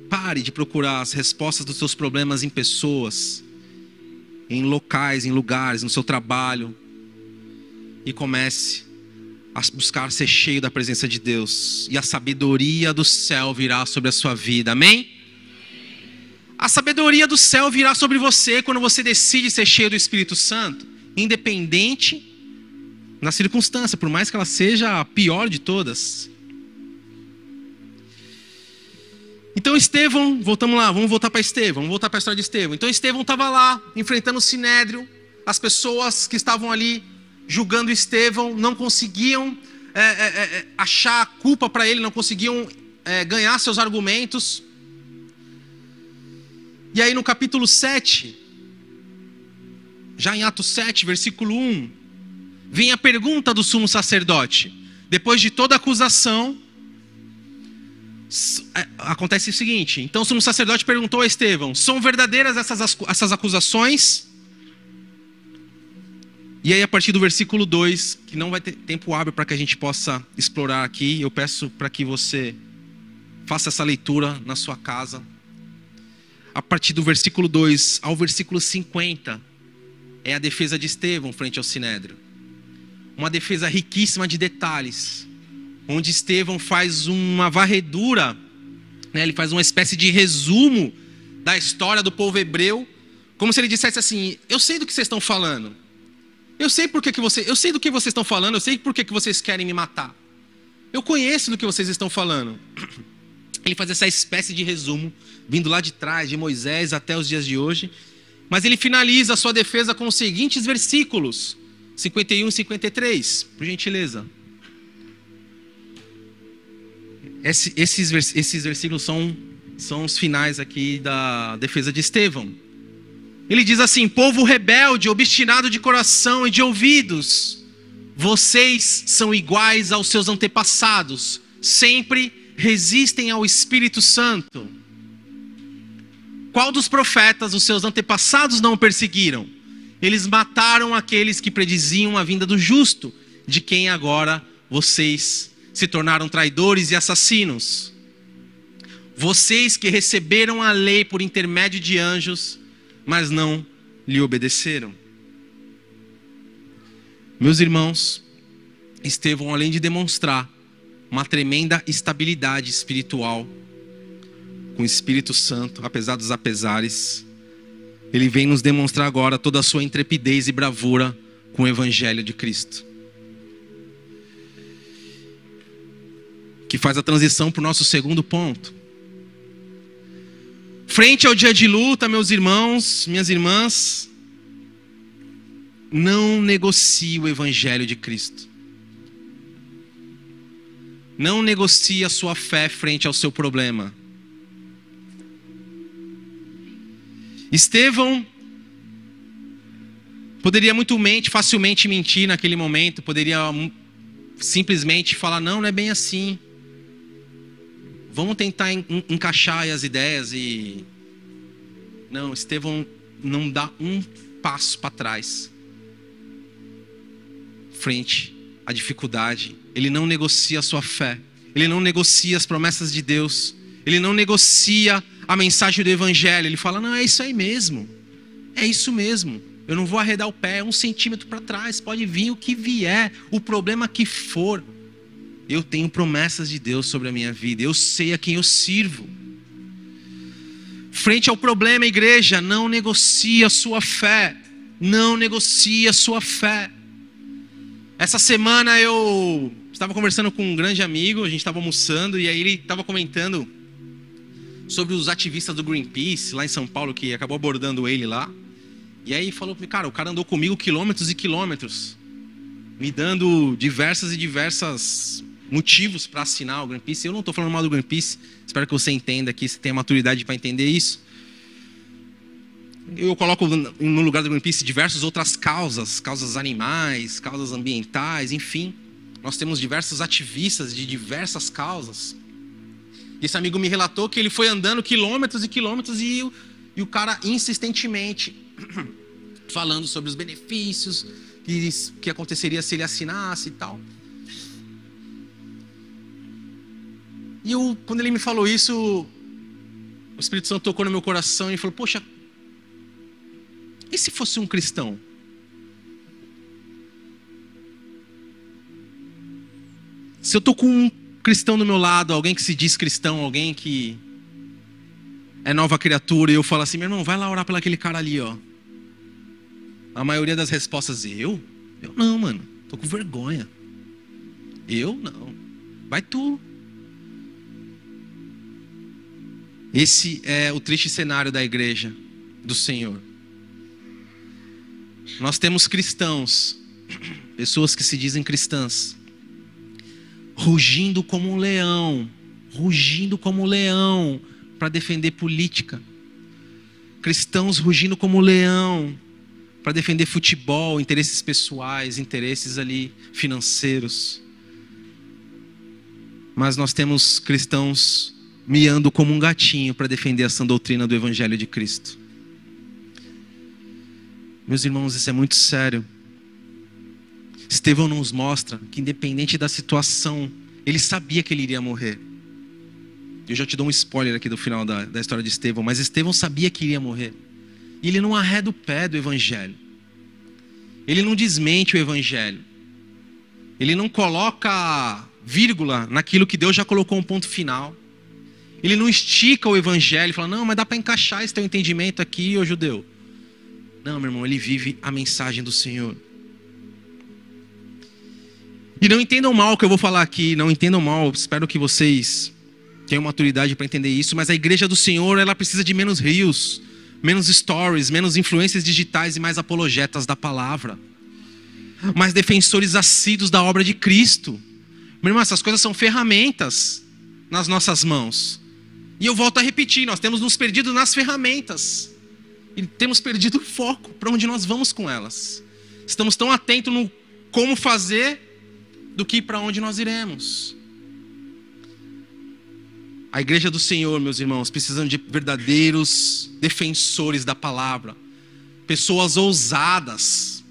pare de procurar as respostas dos seus problemas em pessoas, em locais, em lugares, no seu trabalho, e comece a buscar ser cheio da presença de Deus, e a sabedoria do céu virá sobre a sua vida, amém? A sabedoria do céu virá sobre você quando você decide ser cheio do Espírito Santo, independente na circunstância, por mais que ela seja a pior de todas. Então Estevão, voltamos lá, vamos voltar para Estevão, vamos voltar para a história de Estevão. Então Estevão estava lá, enfrentando o Sinédrio, as pessoas que estavam ali julgando Estevão não conseguiam é, é, é, é achar culpa para ele, não conseguiam é, ganhar seus argumentos. E aí no capítulo 7, já em Atos 7, versículo 1, vem a pergunta do sumo sacerdote. Depois de toda acusação, acontece o seguinte: então o sumo sacerdote perguntou a Estevão: são verdadeiras essas, essas acusações? E aí, a partir do versículo 2, que não vai ter tempo hábil para que a gente possa explorar aqui, eu peço para que você faça essa leitura na sua casa. A partir do versículo 2 ao versículo 50, é a defesa de Estevão frente ao Sinédrio. Uma defesa riquíssima de detalhes, onde Estevão faz uma varredura, né, ele faz uma espécie de resumo da história do povo hebreu, como se ele dissesse assim: Eu sei do que vocês estão falando eu sei por que, que você, eu sei do que vocês estão falando, eu sei por que, que vocês querem me matar. Eu conheço do que vocês estão falando. (clears throat) Ele faz essa espécie de resumo, vindo lá de trás, de Moisés até os dias de hoje. Mas ele finaliza a sua defesa com os seguintes versículos: 51 e 53, por gentileza. Esse, esses, esses versículos são, são os finais aqui da defesa de Estevão. Ele diz assim: povo rebelde, obstinado de coração e de ouvidos, vocês são iguais aos seus antepassados, sempre resistem ao Espírito Santo. Qual dos profetas os seus antepassados não perseguiram? Eles mataram aqueles que prediziam a vinda do justo, de quem agora vocês se tornaram traidores e assassinos. Vocês que receberam a lei por intermédio de anjos, mas não lhe obedeceram. Meus irmãos, Estevão, além de demonstrar uma tremenda estabilidade espiritual com o Espírito Santo, apesar dos apesares, ele vem nos demonstrar agora toda a sua intrepidez e bravura com o Evangelho de Cristo. Que faz a transição para o nosso segundo ponto. Frente ao dia de luta, meus irmãos, minhas irmãs, não negocie o Evangelho de Cristo. Não negocie a sua fé frente ao seu problema. Estevão poderia muito mente, facilmente mentir naquele momento, poderia simplesmente falar: não, não é bem assim. Vamos tentar encaixar as ideias e. Não, Estevão não dá um passo para trás, frente à dificuldade. Ele não negocia a sua fé, ele não negocia as promessas de Deus, ele não negocia a mensagem do Evangelho. Ele fala: não, é isso aí mesmo, é isso mesmo. Eu não vou arredar o pé um centímetro para trás, pode vir o que vier, o problema que for. Eu tenho promessas de Deus sobre a minha vida. Eu sei a quem eu sirvo. Frente ao problema, igreja, não negocie a sua fé. Não negocie a sua fé. Essa semana eu estava conversando com um grande amigo, a gente estava almoçando e aí ele estava comentando sobre os ativistas do Greenpeace lá em São Paulo que acabou abordando ele lá. E aí falou, cara, o cara andou comigo quilômetros e quilômetros, me dando diversas e diversas motivos para assinar o Greenpeace. Eu não estou falando mal do Greenpeace, espero que você entenda aqui, você tenha maturidade para entender isso. Eu coloco no lugar do Greenpeace diversas outras causas, causas animais, causas ambientais, enfim. Nós temos diversos ativistas de diversas causas. Esse amigo me relatou que ele foi andando quilômetros e quilômetros e, e o cara insistentemente (clears throat) falando sobre os benefícios que, que aconteceria se ele assinasse e tal. E eu, quando ele me falou isso, o Espírito Santo tocou no meu coração e falou: Poxa, e se fosse um cristão? Se eu tô com um cristão do meu lado, alguém que se diz cristão, alguém que é nova criatura, e eu falo assim, meu irmão, vai lá orar pelaquele cara ali, ó. A maioria das respostas, eu? Eu não, mano. Tô com vergonha. Eu não. Vai tu. Esse é o triste cenário da igreja do Senhor. Nós temos cristãos, (clears throat) pessoas que se dizem cristãs, rugindo como um leão, rugindo como um leão para defender política. Cristãos rugindo como um leão para defender futebol, interesses pessoais, interesses ali financeiros. Mas nós temos cristãos miando como um gatinho para defender essa doutrina do evangelho de Cristo. Meus irmãos, isso é muito sério. Estevão nos mostra que, independente da situação, ele sabia que ele iria morrer. Eu já te dou um spoiler aqui do final da, da história de Estevão, mas Estevão sabia que iria morrer. E ele não arreda o pé do Evangelho. Ele não desmente o Evangelho. Ele não coloca vírgula naquilo que Deus já colocou um ponto final. Ele não estica o Evangelho e fala, não, mas dá para encaixar esse teu entendimento aqui, ô judeu. Não, meu irmão, ele vive a mensagem do Senhor. E não entendam mal o que eu vou falar aqui, não entendam mal, espero que vocês tenham maturidade para entender isso, mas a igreja do Senhor, ela precisa de menos rios, menos stories, menos influências digitais e mais apologetas da palavra. Mais defensores assíduos da obra de Cristo. Meu irmão, essas coisas são ferramentas nas nossas mãos. E eu volto a repetir, nós temos nos perdido nas ferramentas. E temos perdido o foco para onde nós vamos com elas. Estamos tão atentos no como fazer do que para onde nós iremos. A igreja do Senhor, meus irmãos, precisam de verdadeiros defensores da palavra, pessoas ousadas,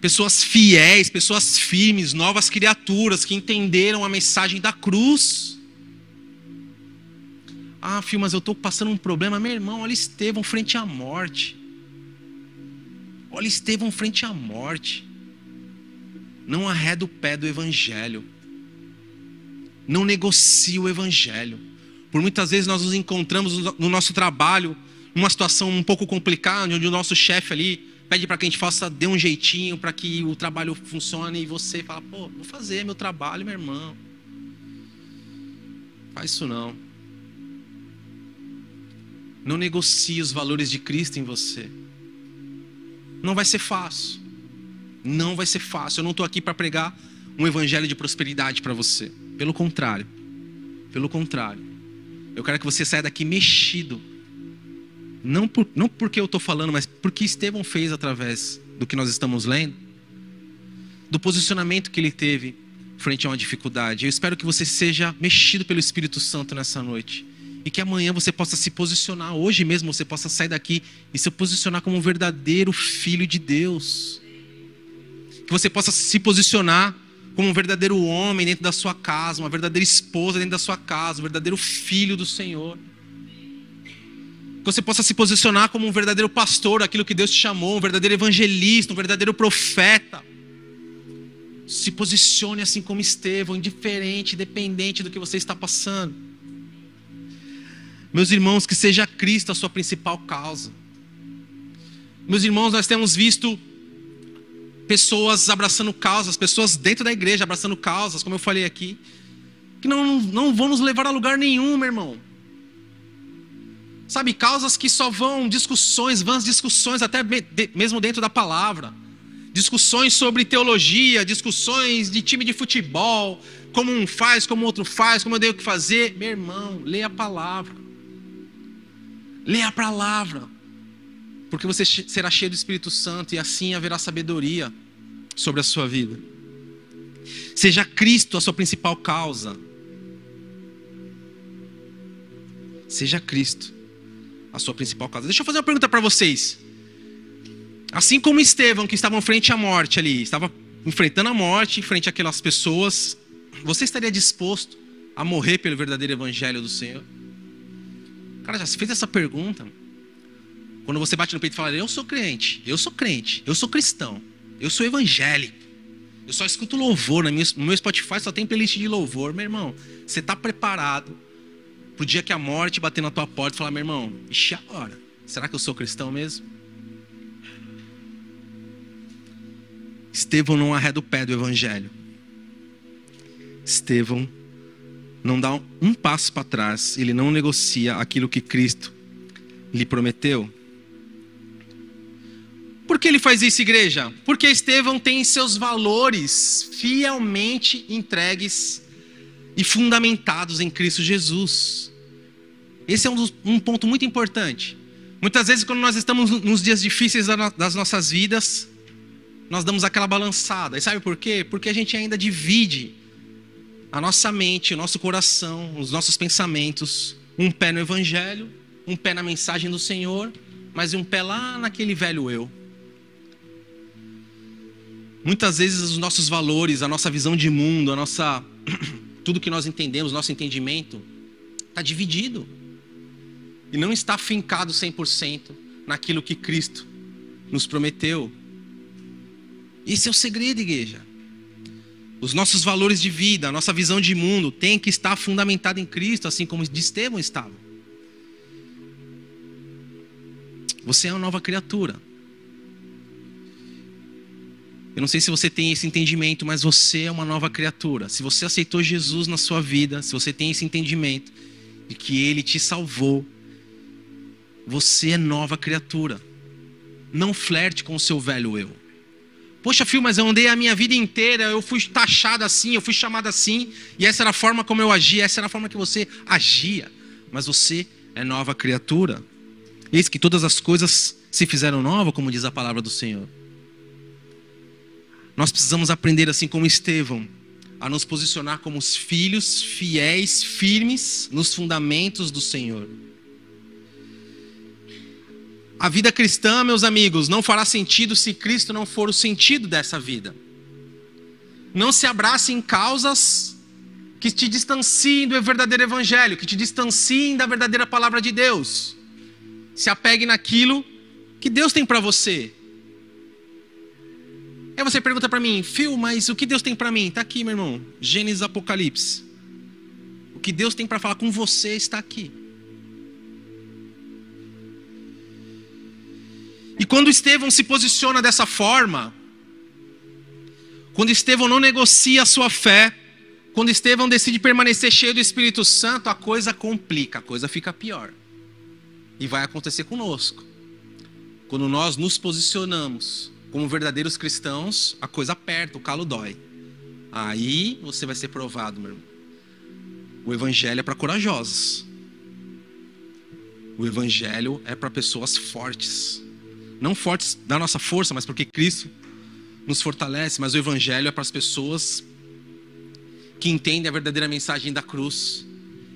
pessoas fiéis, pessoas firmes, novas criaturas que entenderam a mensagem da cruz. Ah, filho, mas eu estou passando um problema. Meu irmão, olha Estevão frente à morte. Olha Estevão frente à morte não arreda o pé do Evangelho. Não negocia o Evangelho. Por muitas vezes nós nos encontramos no nosso trabalho, numa situação um pouco complicada, onde o nosso chefe ali pede para que a gente faça, dê um jeitinho para que o trabalho funcione, e você fala, pô, vou fazer meu trabalho, meu irmão. Faz isso não. Não negocie os valores de Cristo em você. Não vai ser fácil. Não vai ser fácil. Eu não estou aqui para pregar um evangelho de prosperidade para você. Pelo contrário. Pelo contrário. Eu quero que você saia daqui mexido. Não, por, não porque eu estou falando, mas porque Estevão fez através do que nós estamos lendo. Do posicionamento que ele teve frente a uma dificuldade. Eu espero que você seja mexido pelo Espírito Santo nessa noite. E que amanhã você possa se posicionar, hoje mesmo você possa sair daqui e se posicionar como um verdadeiro filho de Deus que você possa se posicionar como um verdadeiro homem dentro da sua casa, uma verdadeira esposa dentro da sua casa, um verdadeiro filho do Senhor. Que você possa se posicionar como um verdadeiro pastor, aquilo que Deus te chamou, um verdadeiro evangelista, um verdadeiro profeta. Se posicione assim como Estevão, indiferente, dependente do que você está passando. Meus irmãos, que seja Cristo a sua principal causa. Meus irmãos, nós temos visto pessoas abraçando causas, pessoas dentro da igreja abraçando causas, como eu falei aqui, que não, não vão nos levar a lugar nenhum, meu irmão. Sabe, causas que só vão discussões, vãs discussões, até mesmo dentro da palavra. Discussões sobre teologia, discussões de time de futebol, como um faz, como outro faz, como eu tenho que fazer. Meu irmão, leia a palavra. Leia a palavra porque você será cheio do Espírito Santo e assim haverá sabedoria sobre a sua vida. Seja Cristo a sua principal causa. Seja Cristo a sua principal causa. Deixa eu fazer uma pergunta para vocês. Assim como Estevão, que estava frente à morte ali, estava enfrentando a morte, frente àquelas pessoas, você estaria disposto a morrer pelo verdadeiro evangelho do Senhor? Cara, já se fez essa pergunta? Quando você bate no peito e fala, eu sou crente, eu sou crente, eu sou cristão, eu sou evangélico, Eu só escuto louvor. No meu Spotify só tem playlist de louvor. Meu irmão, você está preparado pro dia que a morte bater na tua porta e falar: meu irmão, ixi, agora. Será que eu sou cristão mesmo? Estevão não arreda o pé do evangelho. Estevão não dá um passo para trás, ele não negocia aquilo que Cristo lhe prometeu. Por que ele faz isso, igreja? Porque Estevão tem seus valores fielmente entregues e fundamentados em Cristo Jesus. Esse é um, um ponto muito importante. Muitas vezes, quando nós estamos nos dias difíceis das nossas vidas, nós damos aquela balançada. E sabe por quê? Porque a gente ainda divide a nossa mente, o nosso coração, os nossos pensamentos. Um pé no Evangelho, um pé na mensagem do Senhor, mas um pé lá naquele velho eu. Muitas vezes os nossos valores, a nossa visão de mundo, a nossa (clears throat) tudo que nós entendemos, nosso entendimento está dividido e não está fincado 100% naquilo que Cristo nos prometeu. Esse é o segredo, igreja. Os nossos valores de vida, a nossa visão de mundo tem que estar fundamentada em Cristo, assim como de Estevão estava. Você é uma nova criatura. Eu não sei se você tem esse entendimento, mas você é uma nova criatura. Se você aceitou Jesus na sua vida, se você tem esse entendimento de que Ele te salvou, você é nova criatura. Não flerte com o seu velho eu. Poxa, filho, mas eu andei a minha vida inteira, eu fui taxado assim, eu fui chamado assim, e essa era a forma como eu agia, essa era a forma que você agia. Mas você é nova criatura. Eis que todas as coisas se fizeram novas, como diz a palavra do Senhor. Nós precisamos aprender, assim como Estevão, a nos posicionar como os filhos fiéis, firmes nos fundamentos do Senhor. A vida cristã, meus amigos, não fará sentido se Cristo não for o sentido dessa vida. Não se abrace em causas que te distanciem do verdadeiro evangelho, que te distanciem da verdadeira palavra de Deus. Se apegue naquilo que Deus tem para você. Aí você pergunta para mim, Fio, mas o que Deus tem para mim? Está aqui, meu irmão. Gênesis Apocalipse. O que Deus tem para falar com você está aqui. E quando Estevão se posiciona dessa forma, quando Estevão não negocia a sua fé, quando Estevão decide permanecer cheio do Espírito Santo, a coisa complica, a coisa fica pior. E vai acontecer conosco. Quando nós nos posicionamos como verdadeiros cristãos, a coisa aperta, o calo dói. Aí você vai ser provado, meu irmão. O evangelho é para corajosos. O evangelho é para pessoas fortes. Não fortes da nossa força, mas porque Cristo nos fortalece. Mas o Evangelho é para as pessoas que entendem a verdadeira mensagem da cruz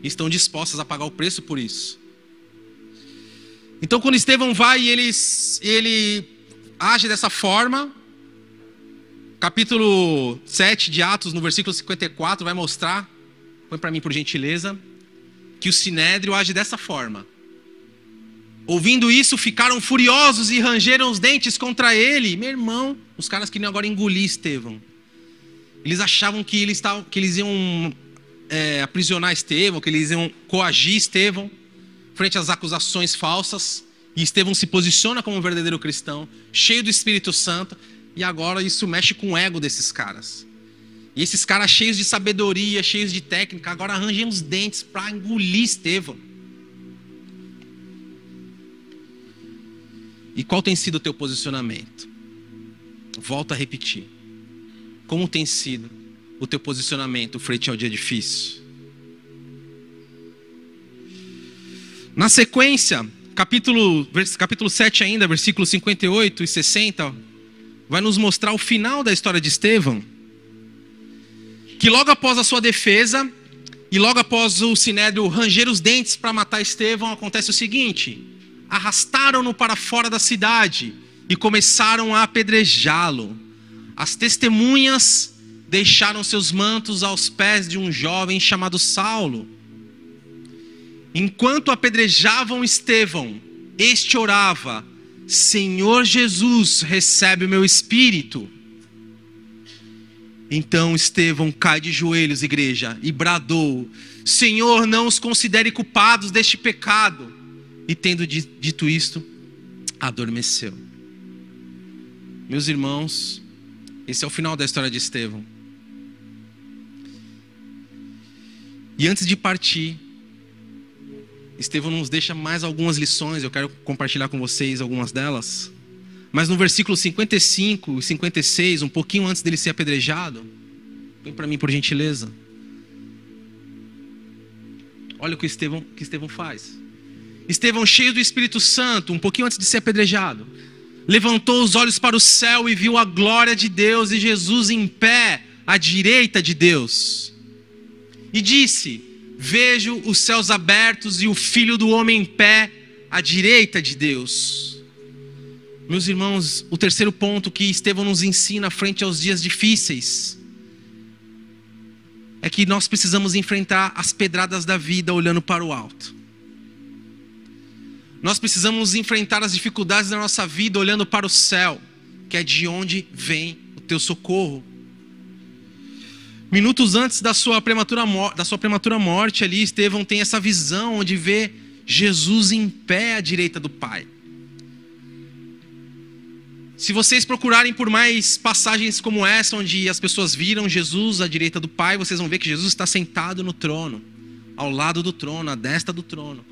e estão dispostas a pagar o preço por isso. Então, quando Estevão vai e ele, ele age dessa forma, capítulo 7 de Atos, no versículo 54, vai mostrar, põe para mim por gentileza, que o sinédrio age dessa forma. Ouvindo isso, ficaram furiosos e rangeram os dentes contra ele. Meu irmão, os caras queriam agora engolir Estevão. Eles achavam que eles, tavam, que eles iam é, aprisionar Estevão, que eles iam coagir Estevão, frente às acusações falsas. E Estevão se posiciona como um verdadeiro cristão, cheio do Espírito Santo. E agora isso mexe com o ego desses caras. E esses caras cheios de sabedoria, cheios de técnica, agora arranjam os dentes para engolir Estevão. E qual tem sido o teu posicionamento? Volto a repetir. Como tem sido o teu posicionamento frente ao dia difícil? Na sequência, capítulo, capítulo 7 ainda, versículos 58 e 60, vai nos mostrar o final da história de Estevão. Que logo após a sua defesa, e logo após o Sinédrio ranger os dentes para matar Estevão, acontece o seguinte: arrastaram-no para fora da cidade e começaram a apedrejá-lo. As testemunhas deixaram seus mantos aos pés de um jovem chamado Saulo. Enquanto apedrejavam Estevão, este orava: Senhor Jesus, recebe o meu espírito. Então Estevão cai de joelhos, igreja, e bradou: Senhor, não os considere culpados deste pecado. E tendo dito isto, adormeceu. Meus irmãos, esse é o final da história de Estevão. E antes de partir, Estevão nos deixa mais algumas lições, eu quero compartilhar com vocês algumas delas. Mas no versículo 55 e 56, um pouquinho antes dele ser apedrejado, vem para mim por gentileza. Olha o que Estevão, que Estevão faz. Estevão, cheio do Espírito Santo, um pouquinho antes de ser apedrejado, levantou os olhos para o céu e viu a glória de Deus e Jesus em pé à direita de Deus. E disse: Vejo os céus abertos e o filho do homem em pé à direita de Deus. Meus irmãos, o terceiro ponto que Estevão nos ensina frente aos dias difíceis é que nós precisamos enfrentar as pedradas da vida olhando para o alto. Nós precisamos enfrentar as dificuldades da nossa vida olhando para o céu, que é de onde vem o teu socorro. Minutos antes da sua prematura, da sua prematura morte ali, Estevão tem essa visão onde vê Jesus em pé à direita do Pai. Se vocês procurarem por mais passagens como essa, onde as pessoas viram Jesus à direita do Pai, vocês vão ver que Jesus está sentado no trono, ao lado do trono, à destra do trono.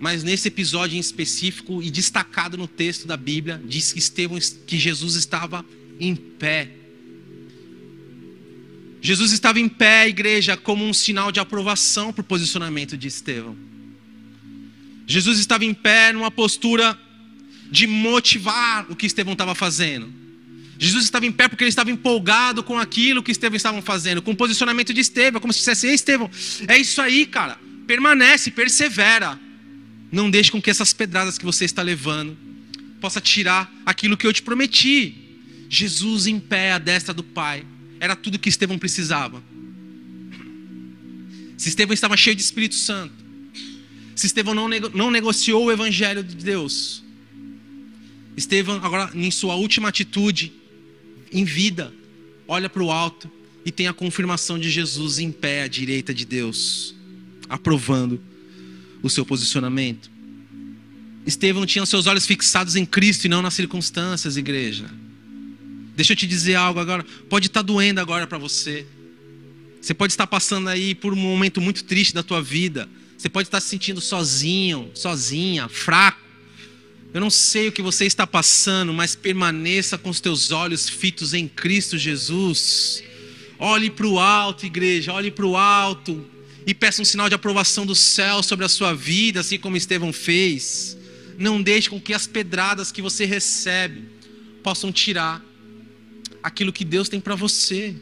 Mas nesse episódio em específico e destacado no texto da Bíblia, diz que Estevão, que Jesus estava em pé Jesus estava em pé, igreja, como um sinal de aprovação para o posicionamento de Estevão. Jesus estava em pé numa postura de motivar o que Estevão estava fazendo. Jesus estava em pé porque ele estava empolgado com aquilo que Estevão estava fazendo, com o posicionamento de Estevão, como se dissesse: Ei, Estevão, é isso aí, cara, permanece, persevera. Não deixe com que essas pedradas que você está levando possa tirar aquilo que eu te prometi. Jesus em pé à destra do Pai era tudo que Estevão precisava. Se Estevão estava cheio de Espírito Santo, se Estevão não, nego, não negociou o Evangelho de Deus, Estevão, agora em sua última atitude, em vida, olha para o alto e tem a confirmação de Jesus em pé à direita de Deus, aprovando o seu posicionamento. Estevão tinha seus olhos fixados em Cristo e não nas circunstâncias, igreja. Deixa eu te dizer algo agora. Pode estar doendo agora para você. Você pode estar passando aí por um momento muito triste da tua vida. Você pode estar se sentindo sozinho, sozinha, fraco. Eu não sei o que você está passando, mas permaneça com os teus olhos fitos em Cristo Jesus. Olhe para o alto, igreja, olhe para o alto e peça um sinal de aprovação do céu sobre a sua vida, assim como Estevão fez. Não deixe com que as pedradas que você recebe possam tirar aquilo que Deus tem para você.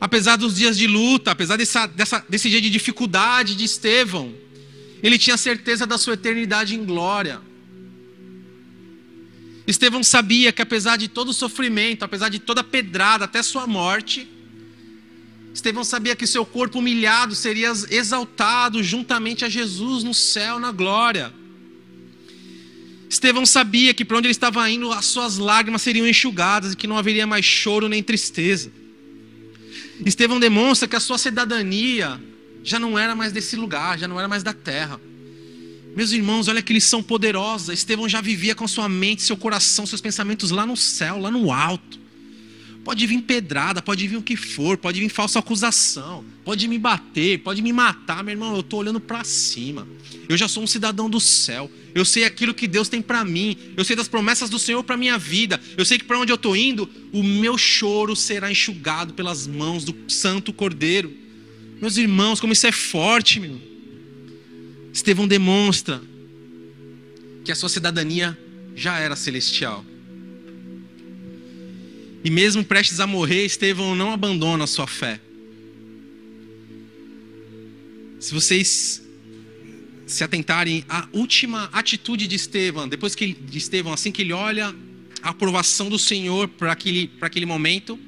Apesar dos dias de luta, apesar dessa, dessa, desse dia de dificuldade de Estevão, ele tinha certeza da sua eternidade em glória. Estevão sabia que apesar de todo o sofrimento, apesar de toda a pedrada até sua morte, Estevão sabia que seu corpo humilhado seria exaltado juntamente a Jesus no céu, na glória. Estevão sabia que para onde ele estava indo, as suas lágrimas seriam enxugadas e que não haveria mais choro nem tristeza. Estevão demonstra que a sua cidadania já não era mais desse lugar, já não era mais da terra. Meus irmãos, olha que lição poderosa. Estevão já vivia com sua mente, seu coração, seus pensamentos lá no céu, lá no alto. Pode vir pedrada, pode vir o que for, pode vir falsa acusação, pode me bater, pode me matar, meu irmão. Eu estou olhando para cima. Eu já sou um cidadão do céu. Eu sei aquilo que Deus tem para mim. Eu sei das promessas do Senhor para minha vida. Eu sei que para onde eu estou indo, o meu choro será enxugado pelas mãos do Santo Cordeiro. Meus irmãos, como isso é forte, meu. Estevão demonstra que a sua cidadania já era celestial. E mesmo prestes a morrer, Estevão não abandona a sua fé. Se vocês se atentarem à última atitude de Estevão, depois que de Estevão, assim que ele olha a aprovação do Senhor para aquele, para aquele momento,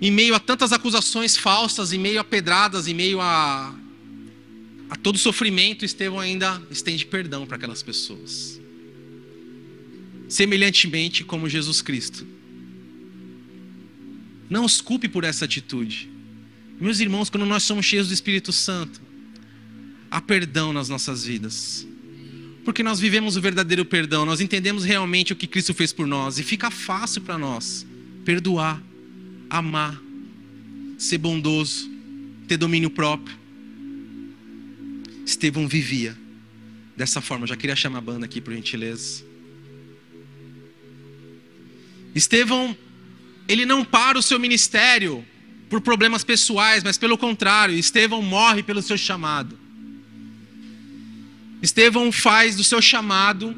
em meio a tantas acusações falsas, em meio a pedradas, em meio a, a todo sofrimento, Estevão ainda estende perdão para aquelas pessoas semelhantemente como Jesus Cristo. Não os culpe por essa atitude. Meus irmãos, quando nós somos cheios do Espírito Santo, há perdão nas nossas vidas. Porque nós vivemos o verdadeiro perdão, nós entendemos realmente o que Cristo fez por nós e fica fácil para nós perdoar, amar, ser bondoso, ter domínio próprio. Estevão vivia dessa forma. Eu já queria chamar a banda aqui, por gentileza. Estevão, ele não para o seu ministério por problemas pessoais, mas pelo contrário, Estevão morre pelo seu chamado. Estevão faz do seu chamado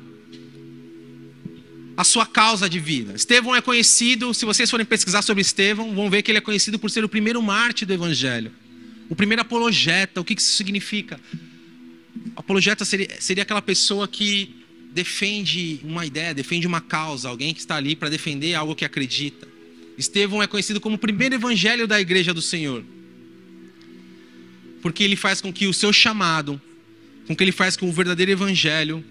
a sua causa de vida. Estevão é conhecido, se vocês forem pesquisar sobre Estevão, vão ver que ele é conhecido por ser o primeiro mártir do evangelho, o primeiro apologeta. O que isso significa? Apologeta seria, seria aquela pessoa que defende uma ideia, defende uma causa, alguém que está ali para defender algo que acredita. Estevão é conhecido como o primeiro evangelho da igreja do Senhor. Porque ele faz com que o seu chamado com que ele faz com o verdadeiro evangelho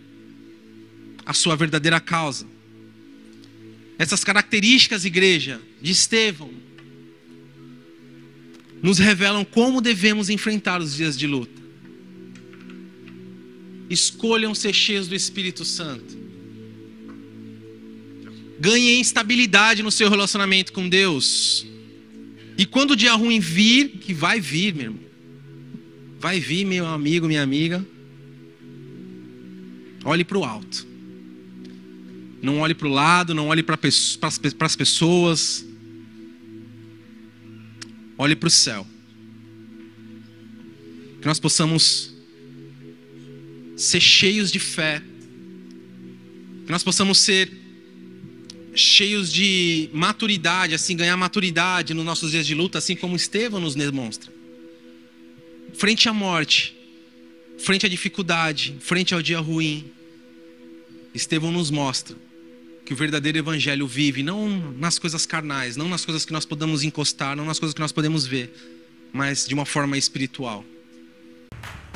a sua verdadeira causa. Essas características, igreja, de Estevão, nos revelam como devemos enfrentar os dias de luta. Escolham ser cheios do Espírito Santo. Ganhem estabilidade no seu relacionamento com Deus. E quando o dia ruim vir, que vai vir, meu irmão, vai vir, meu amigo, minha amiga, Olhe para o alto. Não olhe para o lado, não olhe para as pessoas. Olhe para o céu. Que nós possamos ser cheios de fé. Que nós possamos ser cheios de maturidade, assim, ganhar maturidade nos nossos dias de luta, assim como Estevão nos demonstra. Frente à morte, frente à dificuldade, frente ao dia ruim, Estevão nos mostra que o verdadeiro evangelho vive não nas coisas carnais, não nas coisas que nós podemos encostar, não nas coisas que nós podemos ver, mas de uma forma espiritual.